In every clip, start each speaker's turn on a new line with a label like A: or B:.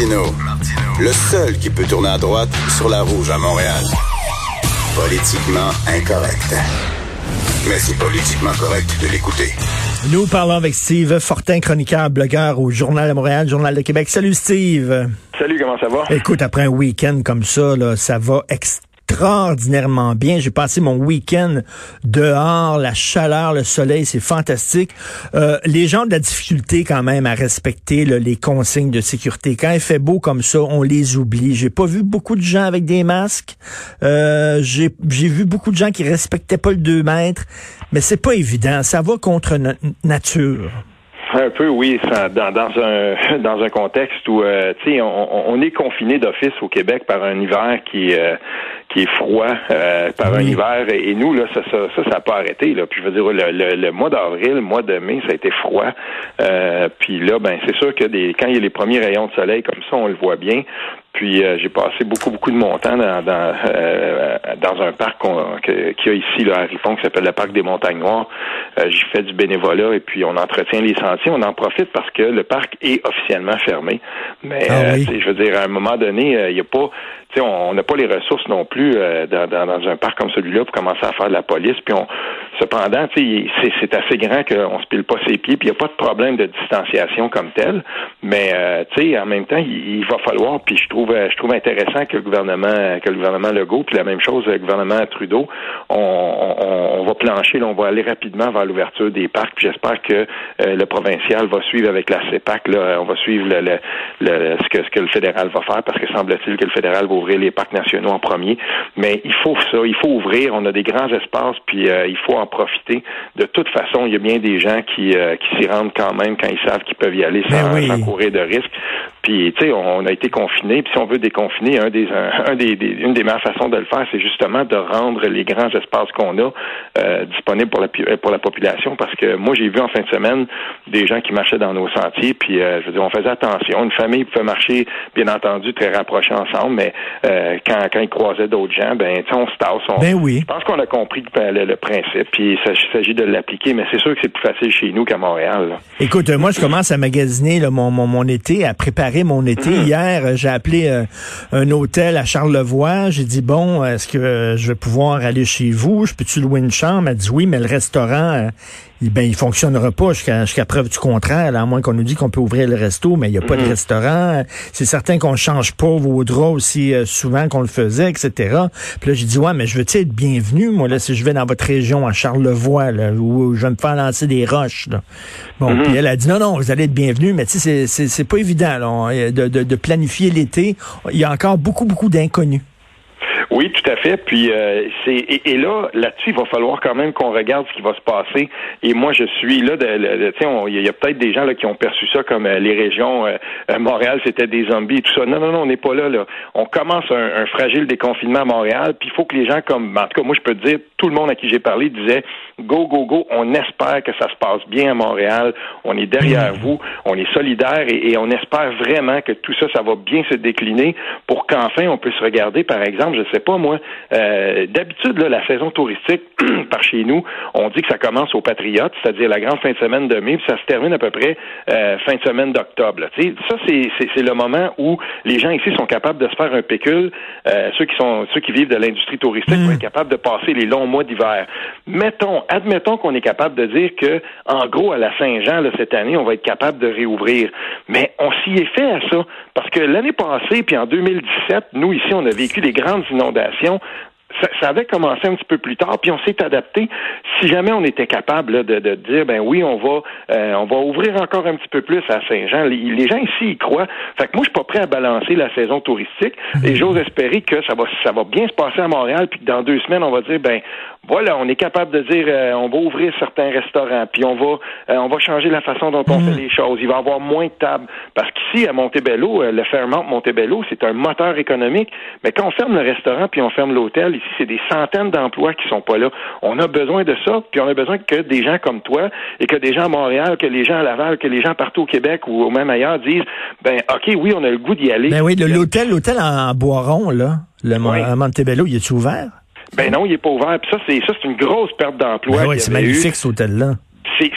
A: Martino, le seul qui peut tourner à droite sur la rouge à Montréal. Politiquement incorrect. Mais c'est politiquement correct de l'écouter.
B: Nous parlons avec Steve Fortin, chroniqueur, blogueur au Journal de Montréal, Journal de Québec. Salut Steve.
C: Salut, comment ça va?
B: Écoute, après un week-end comme ça, là, ça va extrêmement extraordinairement bien. J'ai passé mon week-end dehors, la chaleur, le soleil, c'est fantastique. Euh, les gens ont de la difficulté quand même à respecter les consignes de sécurité. Quand il fait beau comme ça, on les oublie. J'ai pas vu beaucoup de gens avec des masques. Euh, J'ai vu beaucoup de gens qui respectaient pas le 2 mètres. Mais c'est pas évident. Ça va contre notre nature.
C: Un peu, oui, dans, dans, un dans un contexte où euh, tu sais, on, on, est confiné d'office au Québec par un hiver qui euh, qui est froid, euh, par un hiver, et, nous là, ça ça ça n'a pas arrêté là. Puis je veux dire, le, le, mois d'avril, le mois de mai, ça a été froid. puis là, ben c'est sûr que des quand il y a les premiers rayons de soleil comme ça, on le voit bien. Puis euh, j'ai passé beaucoup, beaucoup de mon temps dans, dans, euh, dans un parc qu'il y a ici là, à Ripon qui s'appelle le parc des Montagnes Noires. Euh, j'ai fait du bénévolat et puis on entretient les sentiers. On en profite parce que le parc est officiellement fermé. Mais ah je veux dire, à un moment donné, il n'y a pas on n'a pas les ressources non plus dans, dans, un parc comme celui-là pour commencer à faire de la police. Puis on, cependant, c'est assez grand qu'on se pile pas ses pieds. Puis il n'y a pas de problème de distanciation comme tel. Mais en même temps, il, va falloir. Puis je trouve je trouve intéressant que le gouvernement, que le gouvernement Legault, puis la même chose, le gouvernement Trudeau, on, va plancher, on va aller rapidement vers l'ouverture des parcs. J'espère que euh, le provincial va suivre avec la CEPAC. Là, on va suivre le, ce, que, ce que le fédéral va faire, parce que semble-t-il que le fédéral va ouvrir les parcs nationaux en premier. Mais il faut ça, il faut ouvrir. On a des grands espaces, puis euh, il faut en profiter. De toute façon, il y a bien des gens qui, euh, qui s'y rendent quand même quand ils savent qu'ils peuvent y aller sans, ben sans courir de risques. Puis, tu sais, on a été confinés. Puis, si on veut déconfiner, un des, un, des, une des meilleures façons de le faire, c'est justement de rendre les grands espaces qu'on a euh, disponibles pour la, euh, pour la population. Parce que moi, j'ai vu en fin de semaine des gens qui marchaient dans nos sentiers. Puis, euh, je veux dire, on faisait attention. Une famille pouvait marcher, bien entendu, très rapprochés ensemble. Mais quand, quand ils croisaient d'autres gens, ben, tu sais, on se tasse.
B: ben oui.
C: Je pense qu'on a compris le, principe. Puis, il s'agit de l'appliquer. Mais c'est sûr que c'est plus facile chez nous qu'à Montréal.
B: Écoute, moi, je commence à magasiner mon, mon, mon été, à préparer mon été. Mm. Hier, euh, j'ai appelé euh, un hôtel à Charlevoix. J'ai dit, bon, est-ce que je vais pouvoir aller chez vous? Je peux-tu louer une chambre? Elle dit oui, mais le restaurant, euh, ben, il fonctionnera pas jusqu'à preuve du contraire, à moins qu'on nous dise qu'on peut ouvrir le resto, mais il n'y a pas de restaurant. C'est certain qu'on change pas vos draps aussi souvent qu'on le faisait, etc. Puis là, j'ai dit, ouais, mais je veux être bienvenu, moi, là, si je vais dans votre région, à Charlevoix, là, où je vais me faire lancer des roches. Là. Bon, mm-hmm. puis elle a dit, non, non, vous allez être bienvenu, mais tu sais, c'est pas évident, là de, planifier l'été. Il y a encore beaucoup, beaucoup d'inconnus.
C: Oui, tout à fait. Puis euh, c'est et, là, là-dessus, il va falloir quand même qu'on regarde ce qui va se passer. Et moi, je suis là. De, il y a peut-être des gens là qui ont perçu ça comme euh, les régions euh, Montréal, c'était des zombies et tout ça. Non, non, non, on n'est pas là. Là, on commence un, fragile déconfinement à Montréal. Puis il faut que les gens, comme en tout cas, moi, je peux te dire, tout le monde à qui j'ai parlé disait go, go, go. On espère que ça se passe bien à Montréal. On est derrière mmh. vous. On est solidaires et, et on espère vraiment que tout ça, ça va bien se décliner pour qu'enfin on puisse regarder, par exemple, je sais pas moi. Euh, d'habitude, la saison touristique par chez nous, on dit que ça commence au Patriote, c'est-à-dire la grande fin de semaine de mai, puis ça se termine à peu près euh, fin de semaine d'octobre. Ça, c'est le moment où les gens ici sont capables de se faire un pécule. Euh, ceux qui sont ceux qui vivent de l'industrie touristique vont mm. être capables de passer les longs mois d'hiver. Mettons, admettons qu'on est capable de dire que, en gros, à la Saint-Jean, cette année, on va être capable de réouvrir. Mais on s'y est fait à ça. Parce que l'année passée, puis en 2017, nous, ici, on a vécu des grandes inondations ça, avait commencé un petit peu plus tard, puis on s'est adapté. Si jamais on était capable de, de, dire, ben oui, on va, euh, on va ouvrir encore un petit peu plus à Saint-Jean. Les, gens ici y croient. Fait que moi, je suis pas prêt à balancer la saison touristique, et j'ose espérer que ça va, ça va bien se passer à Montréal, puis que dans deux semaines, on va dire, ben voilà, on est capable de dire, euh, on va ouvrir certains restaurants, puis on va, euh, on va changer la façon dont on mm. fait les choses. Il va y avoir moins de tables, parce qu'ici à Montebello, le Fairmont Montebello, c'est un moteur économique. Mais quand on ferme le restaurant puis on ferme l'hôtel, ici, c'est des centaines d'emplois qui sont pas là. On a besoin de ça, puis on a besoin que des gens comme toi et que des gens à Montréal, que les gens à Laval, que les gens partout au Québec ou même ailleurs disent, ben ok, oui, on a le goût d'y aller.
B: Ben oui, l'hôtel, l'hôtel en Boiron là, le Montebello, il est ouvert?
C: Ben non, il est pas ouvert. Puis ça, c'est ça, c'est une grosse perte d'emploi.
B: Ben oui, c'est magnifique cet hôtel-là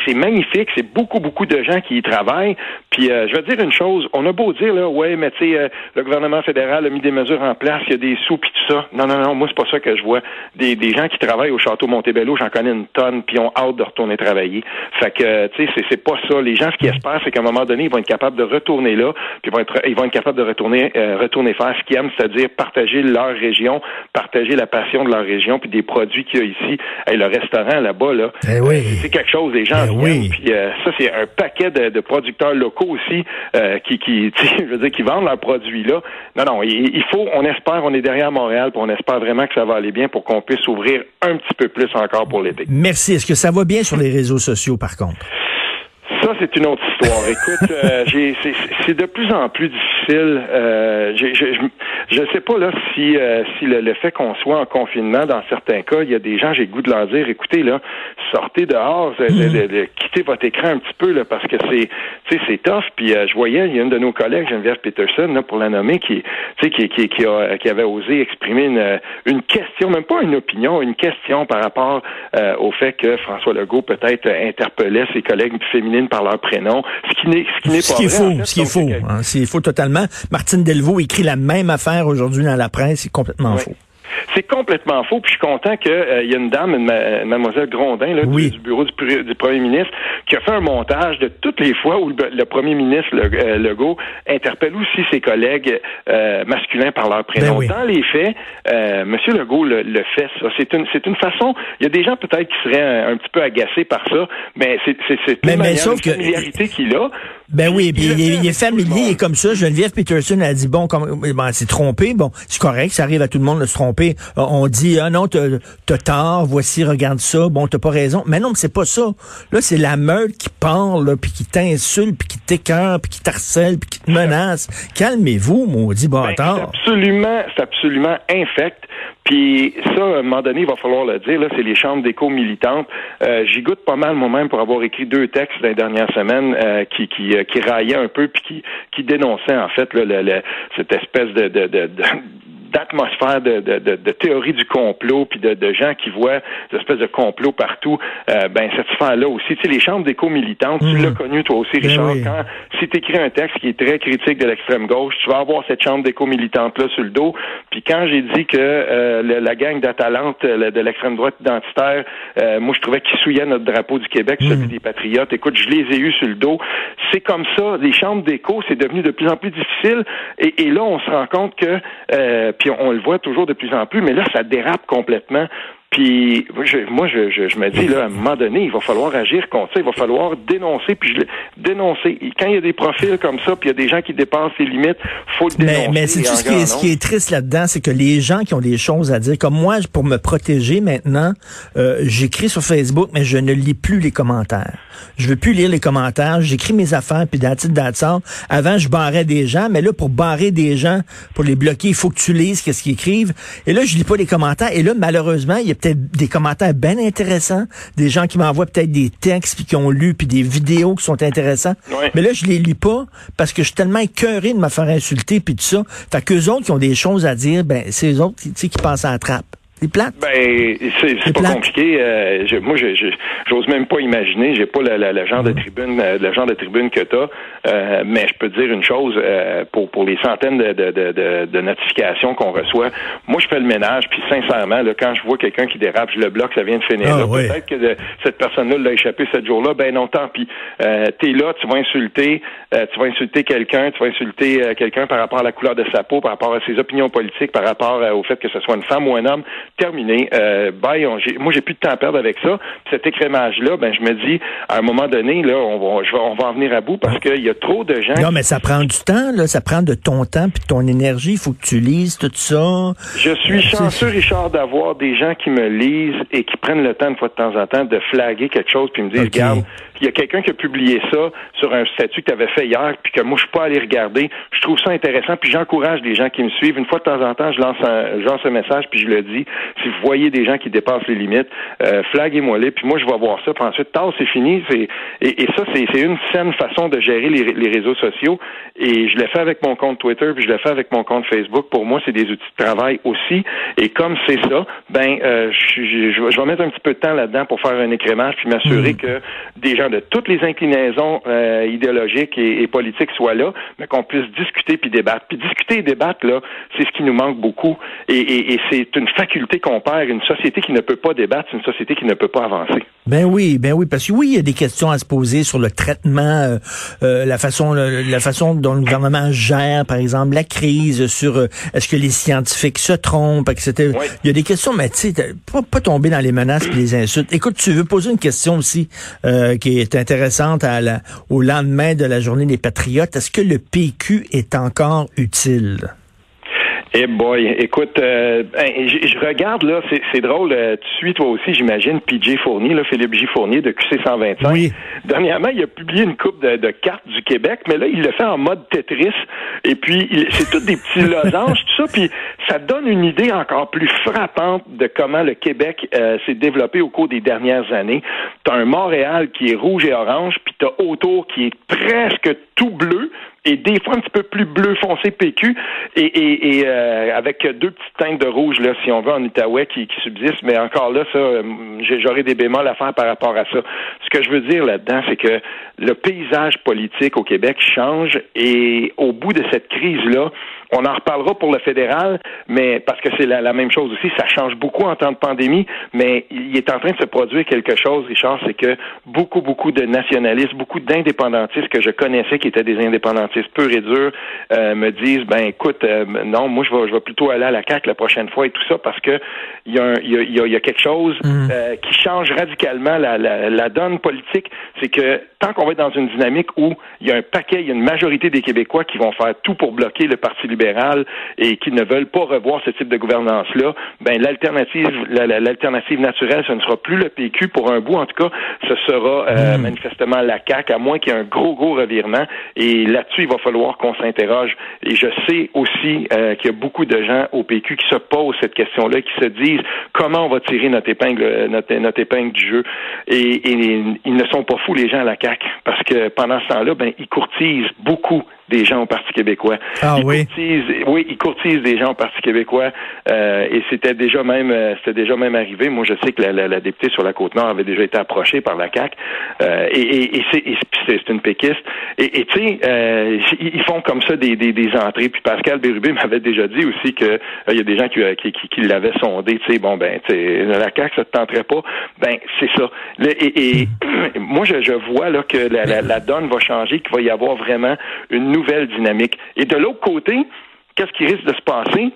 C: c'est magnifique, c'est beaucoup, beaucoup de gens qui y travaillent. Puis euh, je vais dire une chose, on a beau dire là, ouais, mais tu sais, euh, le gouvernement fédéral a mis des mesures en place, il y a des sous puis tout ça. Non, non, non, moi c'est pas ça que je vois. Des, des gens qui travaillent au château Montebello, j'en connais une tonne, puis ont hâte de retourner travailler. Fait que tu sais, c'est pas ça. Les gens ce qu'ils espèrent, c'est qu'à un moment donné, ils vont être capables de retourner là, puis ils vont être, ils vont être capables de retourner, euh, retourner faire ce qu'ils aiment, c'est-à-dire partager leur région, partager la passion de leur région, puis des produits qu'il y a ici. et le restaurant là-bas là,
B: eh oui.
C: c'est quelque chose. Les gens
B: eh oui.
C: Puis euh, ça, c'est un paquet de, producteurs locaux aussi euh, qui, qui je veux dire, qui vendent leurs produits là. Non, non, il, faut, on espère, on est derrière Montréal, puis on espère vraiment que ça va aller bien pour qu'on puisse ouvrir un petit peu plus encore pour l'été.
B: Merci. Est-ce que ça va bien sur les réseaux sociaux, par contre?
C: Ça, c'est une autre histoire. Écoute, euh, c'est de plus en plus difficile. Euh, je ne sais pas là si, euh, si le, fait qu'on soit en confinement, dans certains cas, il y a des gens, j'ai le goût de leur dire, écoutez, là, sortez dehors, de, quittez votre écran un petit peu, là, parce que c'est c'est tough. Puis je voyais, il y a une de nos collègues, Geneviève Peterson, là, pour la nommer, qui, qui, qui, qui, a, qui avait osé exprimer une, une question, même pas une opinion, une question par rapport au fait que François Legault peut-être interpellait ses collègues féminines par leur prénom, ce qui n'est ce qui n'est pas
B: qui est faux, ce qui est faux, hein, c'est faux totalement. Martine Delvaux écrit la même affaire aujourd'hui dans la presse, c'est complètement faux.
C: C'est complètement faux. Puis je suis content qu'il euh, y a une dame, une, mademoiselle Grondin, là, du, bureau du, premier ministre, qui a fait un montage de toutes les fois où le, premier ministre le, euh, Legault interpelle aussi ses collègues euh, masculins par leur prénom. Ben Dans les faits, M. Legault le, fait. Ça, c'est une, c'est une façon. Il y a des gens peut-être qui seraient un, petit peu agacés par ça, mais c'est, c'est, c'est une, mais, familiarité qu'il a.
B: Ben oui, puis il, est familier et comme ça. Geneviève Peterson a dit bon, comme ben, c'est trompé, bon, c'est correct, ça arrive à tout le monde de se tromper. Euh, on dit ah non, t'as tort, voici, regarde ça, bon, t'as pas raison. Mais non, c'est pas ça. Là, c'est la meute qui parle, puis qui t'insulte, puis qui t'écœure, puis qui t'harcèle, puis qui te menace. Calmez-vous, maudit ben, bâtard.
C: c'est absolument, c'est absolument infect. Puis ça, à un moment donné, il va falloir le dire, là, c'est les chambres d'écho militantes. Euh, J'y goûte pas mal moi-même pour avoir écrit deux textes dans les dernières semaines euh, qui, qui, euh, qui raillaient un peu puis qui, qui dénonçaient en fait le, le, cette espèce de, de, de, de d'atmosphère de, de, de, de, théorie du complot, puis de, de gens qui voient des espèces de complots partout, euh, ben cette sphère-là aussi. Tu sais, les chambres d'écho militantes, tu l'as mhm. connu toi aussi, ben Richard, quand si tu écris un texte qui est très critique de l'extrême gauche, tu vas avoir cette chambre d'écho militante-là sur le dos. Puis quand j'ai dit que euh, la gang d'Atalante de l'extrême droite identitaire, euh, moi je trouvais qu'ils souillaient notre drapeau du Québec, celui mhm. des patriotes, écoute, je les ai eus sur le dos. C'est comme ça, les chambres d'écho, c'est devenu de plus en plus difficile. Et, et là, on se rend compte que on, le voit toujours de plus en plus, mais là, ça dérape complètement. Puis moi, je, je, me dis, là, à un moment donné, il va falloir agir contre ça, il va falloir dénoncer, puis je, dénoncer. Quand il y a des profils comme ça, puis il y a des gens qui dépassent les limites, faut le dénoncer.
B: Mais, mais c'est tout ce qui, est, ce qui est triste là-dedans, c'est que les gens qui ont des choses à dire, comme moi, pour me protéger maintenant, euh, j'écris sur Facebook, mais je ne lis plus les commentaires. Je veux plus lire les commentaires, j'écris mes affaires, puis d'attitude d'attitude. Avant, je barrais des gens, mais là, pour barrer des gens, pour les bloquer, il faut que tu lises qu'est-ce qu'ils écrivent. Et là, je lis pas les commentaires. Et là, malheureusement, il y a des commentaires bien intéressants, des gens qui m'envoient peut-être des textes puis qui ont lu puis des vidéos qui sont intéressants. Mais là, je les lis pas parce que je suis tellement écœuré de me faire insulter puis tout ça. Fait qu'eux autres qui ont des choses à dire, ben c'est eux autres qui, qui passent à la trappe. C'est plate.
C: Ben, c'est pas compliqué. Euh, je, moi, j'ose même pas imaginer. J'ai pas le, genre de tribune, euh, le genre de tribune que t'as. Euh, mais je peux te dire une chose euh, pour pour les centaines de, de, de, de notifications qu'on reçoit. Moi, je fais le ménage. Puis sincèrement, là, quand je vois quelqu'un qui dérape, je le bloque. Ça vient de finir. Ah, Peut-être que cette personne-là l'a échappé ce jour-là. Ben non, tant pis. Euh, T'es là, tu vas insulter, tu vas insulter quelqu'un, tu vas insulter quelqu'un par rapport à la couleur de sa peau, par rapport à ses opinions politiques, par rapport au fait que ce soit une femme ou un homme terminé. Euh, bye, on, j'ai, moi, j'ai plus de temps à perdre avec ça. cet écrémage-là, ben, je me dis, à un moment donné, là, on va, je vais, on va en venir à bout parce qu'il y a trop de gens.
B: Non, mais ça prend du temps, là. Ça prend de ton temps puis de ton énergie. Il faut que tu lises tout ça.
C: Je suis chanceux, Richard, d'avoir des gens qui me lisent et qui prennent le temps, une fois de temps en temps, de flaguer quelque chose puis me disent, regarde, il y a quelqu'un qui a publié ça sur un statut que tu avais fait hier puis que moi, je suis pas allé regarder. Je trouve ça intéressant puis j'encourage les gens qui me suivent. Une fois de temps en temps, je lance un, je lance un message puis je le dis. Si vous voyez des gens qui dépassent les limites, euh, flaguez-moi les, puis moi je vais voir ça. Puis ensuite, tard, c'est fini. C'est et, ça, c'est une saine façon de gérer les, les réseaux sociaux. Et je l'ai fait avec mon compte Twitter, puis je l'ai fait avec mon compte Facebook. Pour moi, c'est des outils de travail aussi. Et comme c'est ça, ben euh, je, je, vais mettre un petit peu de temps là-dedans pour faire un écrémage puis m'assurer mmh. que des gens de toutes les inclinaisons euh, idéologiques et, politiques soient là, mais qu'on puisse discuter puis débattre. Puis discuter et débattre là, c'est ce qui nous manque beaucoup. Et, et, et c'est une faculté qu'on perd. Une société qui ne peut pas débattre, c'est une société qui ne peut pas avancer.
B: Ben oui, ben oui, parce que oui, il y a des questions à se poser sur le traitement, euh, euh la façon, la façon dont le gouvernement gère, par exemple, la crise, sur est-ce que les scientifiques se trompent, etc. Il y a des questions, mais tu sais, pas, pas tomber dans les menaces et les insultes. Écoute, tu veux poser une question aussi qui est intéressante à la, au lendemain de la journée des patriotes. Est-ce que le PQ est encore utile?
C: Eh boy, écoute, euh, ben, je, regarde là, c'est drôle, euh, tu suis toi aussi, j'imagine, PJ Fournier, là, Philippe J. Fournier de QC 125. Oui. Dernièrement, il a publié une coupe de, cartes du Québec, mais là, il le fait en mode Tetris. Et puis, c'est tout des petits losanges, tout ça, puis ça donne une idée encore plus frappante de comment le Québec euh, s'est développé au cours des dernières années. T'as un Montréal qui est rouge et orange, puis t'as autour qui est presque tout bleu, et des fois un petit peu plus bleu foncé PQ et, et, et euh, avec deux petites teintes de rouge là si on veut en Outaouais qui, qui subsistent. Mais encore là ça euh, j'aurais des bémols à faire par rapport à ça. Ce que je veux dire là-dedans c'est que le paysage politique au Québec change et au bout de cette crise là on en reparlera pour le fédéral, mais parce que c'est la, même chose aussi, ça change beaucoup en temps de pandémie, mais il est en train de se produire quelque chose, Richard, c'est que beaucoup, beaucoup de nationalistes, beaucoup d'indépendantistes que je connaissais qui étaient des indépendantistes purs et durs euh, me disent ben écoute, euh, non, moi je vais, je vais plutôt aller à la CAQ la prochaine fois et tout ça parce que il y, a, y, y a quelque chose mm. euh, qui change radicalement la, la, la donne politique. C'est que tant qu'on va être dans une dynamique où il y a un paquet, il y a une majorité des Québécois qui vont faire tout pour bloquer le Parti libéral et qui ne veulent pas revoir ce type de gouvernance-là, ben l'alternative, l'alternative naturelle, ce ne sera plus le PQ pour un bout. En tout cas, ce sera euh, hmm. manifestement la CAQ, à moins qu'il y ait un gros, gros revirement. Et là-dessus, il va falloir qu'on s'interroge. Et je sais aussi euh, qu'il y a beaucoup de gens au PQ qui se posent cette question-là, qui se disent comment on va tirer notre épingle, notre, notre épingle du jeu? Et, ils ne sont pas fous les gens à la CAQ, parce que pendant ce temps-là, ben ils courtisent beaucoup des gens au Parti québécois.
B: Ah oui?
C: oui, ils courtisent des gens au Parti québécois euh, et c'était déjà même euh, c'était déjà même arrivé. Moi, je sais que la, la, députée sur la côte nord avait déjà été approchée par la CAC euh, et, et, c'est une péquiste. Et tu sais, euh, ils font comme ça des, des, des, entrées. Puis Pascal Bérubé m'avait déjà dit aussi que il y a des gens qui, qui, qui, l'avaient sondé. Tu sais, bon ben, la CAC ça te tenterait pas? Ben c'est ça. et, et moi, je, je vois là que la, la, la donne va changer, qu'il va y avoir vraiment une nouvelle dynamique. Et de l'autre côté, qu'est-ce qui risque de se passer?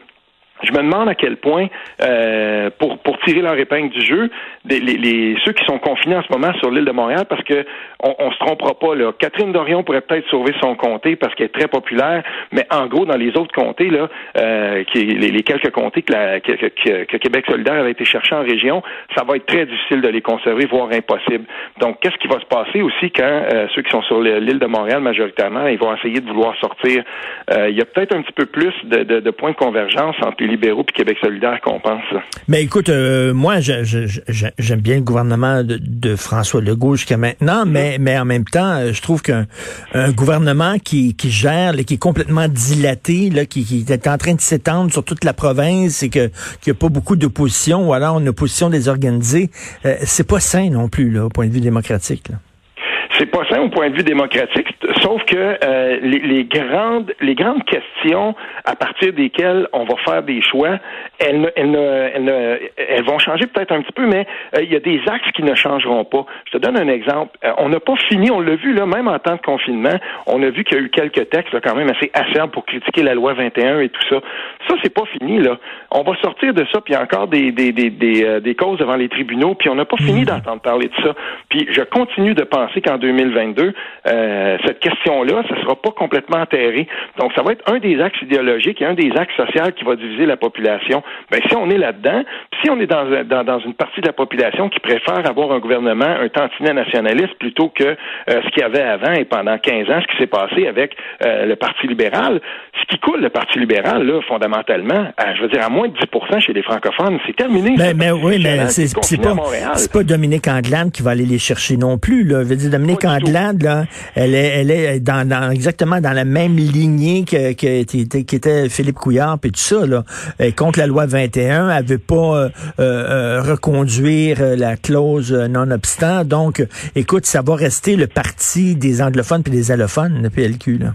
C: Je me demande à quel point, euh, pour, pour tirer leur épingle du jeu, les, les, ceux qui sont confinés en ce moment sur l'île de Montréal, parce que on, on se trompera pas là. Catherine Dorion pourrait peut-être sauver son comté parce qu'elle est très populaire, mais en gros dans les autres comtés là, euh, qui les, les, quelques comtés que, la, que, que, Québec solidaire avait été chercher en région, ça va être très difficile de les conserver, voire impossible. Donc qu'est-ce qui va se passer aussi quand euh, ceux qui sont sur l'île de Montréal majoritairement, ils vont essayer de vouloir sortir. Euh, il y a peut-être un petit peu plus de, de, de points de convergence entre libéraux puis Québec solidaire qu'on pense.
B: Mais écoute, euh, moi, j'aime bien le gouvernement de, François Legault jusqu'à maintenant, mm-hmm. mais, mais en même temps, euh, je trouve qu'un gouvernement qui, qui gère, qui est complètement dilaté, là, qui, qui est en train de s'étendre sur toute la province et que qu'il n'y a pas beaucoup d'opposition ou alors une opposition désorganisée, euh, c'est pas sain non plus, là, au point de vue démocratique. Là.
C: C'est pas ça au point de vue démocratique, sauf que euh, les, grandes les grandes questions à partir desquelles on va faire des choix, elles, elles, elles, elles vont changer peut-être un petit peu, mais euh, il y a des axes qui ne changeront pas. Je te donne un exemple. Euh, on n'a pas fini, on l'a vu là, même en temps de confinement, on a vu qu'il y a eu quelques textes quand même assez acerbes pour critiquer la loi 21 et tout ça. Ça, c'est pas fini là. On va sortir de ça, puis il y a encore des des, des, des, des causes devant les tribunaux, puis on n'a pas fini mmh. d'entendre parler de ça. Puis je continue de penser qu'en 2022, euh, cette question-là, ça ne sera pas complètement enterré. Donc, ça va être un des axes idéologiques et un des axes sociaux qui va diviser la population. Ben, si on est là-dedans, si on est dans, dans, une partie de la population qui préfère avoir un gouvernement, un tantinet nationaliste, plutôt que euh, ce qu'il y avait avant et pendant 15 ans, ce qui s'est passé avec euh, le Parti libéral, ce qui coule le Parti libéral, là, fondamentalement, je veux dire, à moins de 10% chez les francophones, c'est terminé.
B: Mais, mais oui, mais c'est pas, pas Dominique Anglade qui va aller les chercher non plus. Là. Je veux dire, Dominique Anglade, là, elle est, elle est dans, exactement dans la même lignée que, que, qui était Philippe Couillard et tout ça. Là. contre la loi 21, elle veut pas euh, euh, euh, reconduire la clause non-obstant. Donc, écoute, ça va rester le parti des anglophones puis des allophones, le PLQ. Là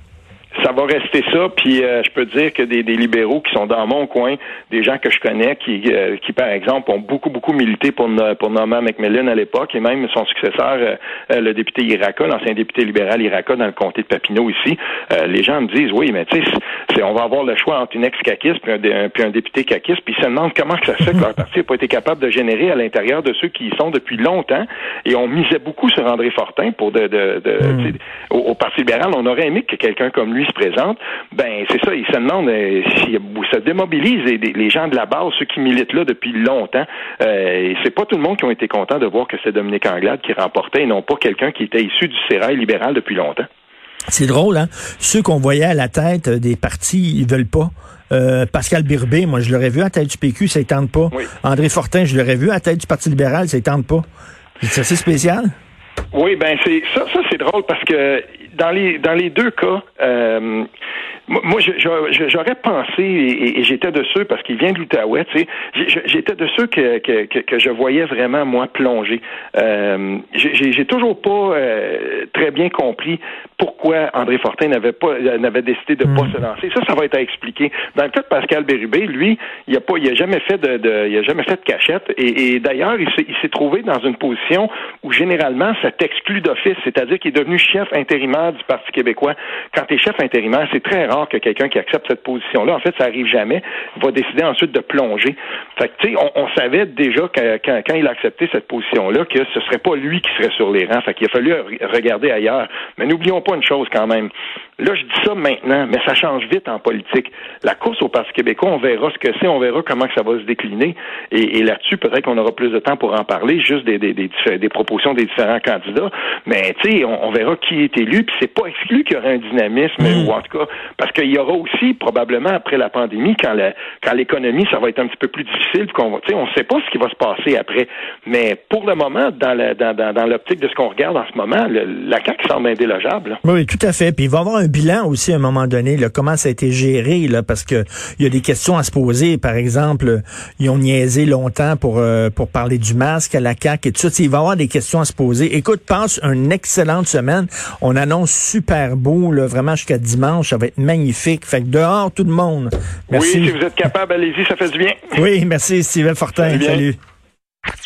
C: ça va rester ça. Puis euh, je peux dire que des, des, libéraux qui sont dans mon coin, des gens que je connais, qui, euh, qui par exemple ont beaucoup beaucoup milité pour pour Norman McMillan à l'époque, et même son successeur, euh, le député Iraka, l'ancien député libéral Iraka dans le comté de Papineau ici. les gens me disent oui, mais tu sais, on va avoir le choix entre une ex-caquiste puis un, puis un député caquiste, puis ils se demandent comment ça se fait que leur parti n'a pas été capable de générer à l'intérieur de ceux qui y sont depuis longtemps. Et on misait beaucoup sur André Fortin pour de, de, de hmm. au, au, Parti libéral. On aurait aimé que quelqu'un comme lui présente, ben c'est ça, ils se demandent euh, si ça démobilise les, gens de la base, ceux qui militent là depuis longtemps. Euh, c'est pas tout le monde qui ont été contents de voir que c'est Dominique Anglade qui remportait et non pas quelqu'un qui était issu du sérail libéral depuis longtemps.
B: C'est drôle, hein? Ceux qu'on voyait à la tête des partis, ils veulent pas. Euh, Pascal Birbé, moi, je l'aurais vu à la tête du PQ, ça ne tente pas. André Fortin, je l'aurais vu à la tête du Parti libéral, ça ne tente pas. C'est assez spécial?
C: Oui, ben c'est ça, ça c'est drôle parce que dans les dans les deux cas, euh, moi, j'aurais pensé, et, j'étais de ceux, parce qu'il vient de l'Outaouais, tu sais, j'étais de ceux que, que, que, je voyais vraiment, moi, plonger. Euh, j'ai toujours pas euh, très bien compris pourquoi André Fortin n'avait pas n'avait décidé de pas hmm. se lancer. Ça, ça va être à expliquer. Dans le cas de Pascal Bérubé, lui, il a pas, il a jamais fait de, de il a jamais fait de cachette, et, et d'ailleurs, il s'est trouvé dans une position où généralement, ça t'exclut d'office, c'est-à-dire qu'il est devenu chef intérimaire du Parti québécois. Quand tu es chef intérimaire, c'est très rare que quelqu'un qui accepte cette position-là, en fait, ça arrive jamais, va décider ensuite de plonger. Fait que, tu sais, on, savait déjà quand, quand, il a accepté cette position-là que ce serait pas lui qui serait sur les rangs. Fait qu'il a fallu regarder ailleurs. Mais n'oublions pas une chose quand même. Là, je dis ça maintenant, mais ça change vite en politique. La course au Parti québécois, on verra ce que c'est, on verra comment ça va se décliner. Et, là-dessus, peut-être qu'on aura plus de temps pour en parler, juste des, des, des, propositions des différents candidats. Mais tu sais, on, verra qui est élu, puis c'est pas exclu qu'il y aura un dynamisme, mm. ou en tout cas, parce qu'il y aura aussi probablement après la pandémie, quand quand l'économie, ça va être un petit peu plus difficile, qu'on va, on ne sait pas ce qui va se passer après. Mais pour le moment, dans dans, l'optique de ce qu'on regarde en ce moment, la CAQ semble indélogeable.
B: Oui, tout à fait. Puis il va y avoir un bilan aussi à un moment donné, là, comment ça a été géré, là, parce que il y a des questions à se poser. Par exemple, ils ont niaisé longtemps pour euh, pour parler du masque à la CAQ et tout ça. Il va y avoir des questions à se poser. Écoute, passe une excellente semaine. On annonce super beau, là, vraiment jusqu'à dimanche. Ça va être magnifique. Fait que dehors, tout le monde.
C: Merci. Oui, si vous êtes capable, allez-y, ça fait du bien.
B: Oui, merci, Steven Fortin. Salut.